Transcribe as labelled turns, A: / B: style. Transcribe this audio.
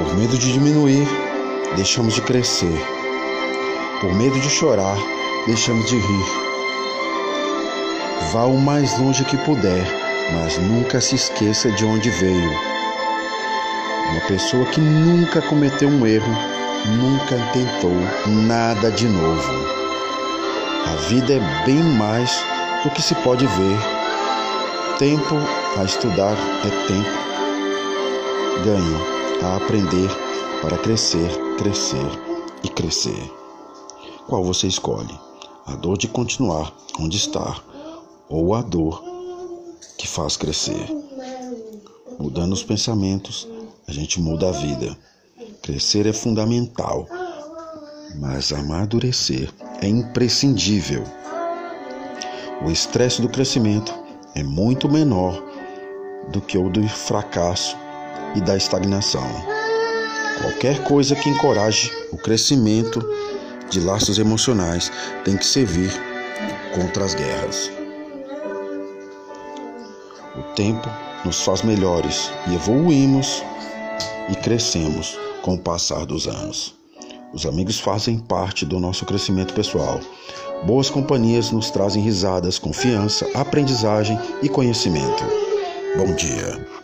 A: Por medo de diminuir, deixamos de crescer. Por medo de chorar, deixamos de rir. Vá o mais longe que puder, mas nunca se esqueça de onde veio. Uma pessoa que nunca cometeu um erro, nunca tentou nada de novo. A vida é bem mais do que se pode ver. Tempo a estudar é tempo. Ganho a aprender para crescer, crescer e crescer. Qual você escolhe? A dor de continuar onde está ou a dor que faz crescer? Mudando os pensamentos, a gente muda a vida. Crescer é fundamental, mas amadurecer é imprescindível. O estresse do crescimento é muito menor do que o do fracasso e da estagnação. Qualquer coisa que encoraje o crescimento de laços emocionais tem que servir contra as guerras. O tempo nos faz melhores e evoluímos e crescemos com o passar dos anos. Os amigos fazem parte do nosso crescimento pessoal. Boas companhias nos trazem risadas, confiança, aprendizagem e conhecimento. Bom dia.